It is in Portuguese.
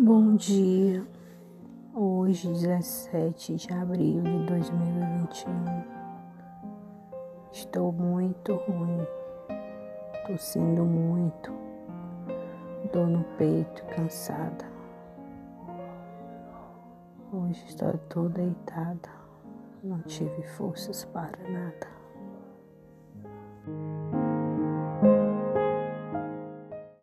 Bom dia, hoje, 17 de abril de 2021. Estou muito ruim, tossindo muito, dor no peito, cansada. Hoje estou toda deitada, não tive forças para nada.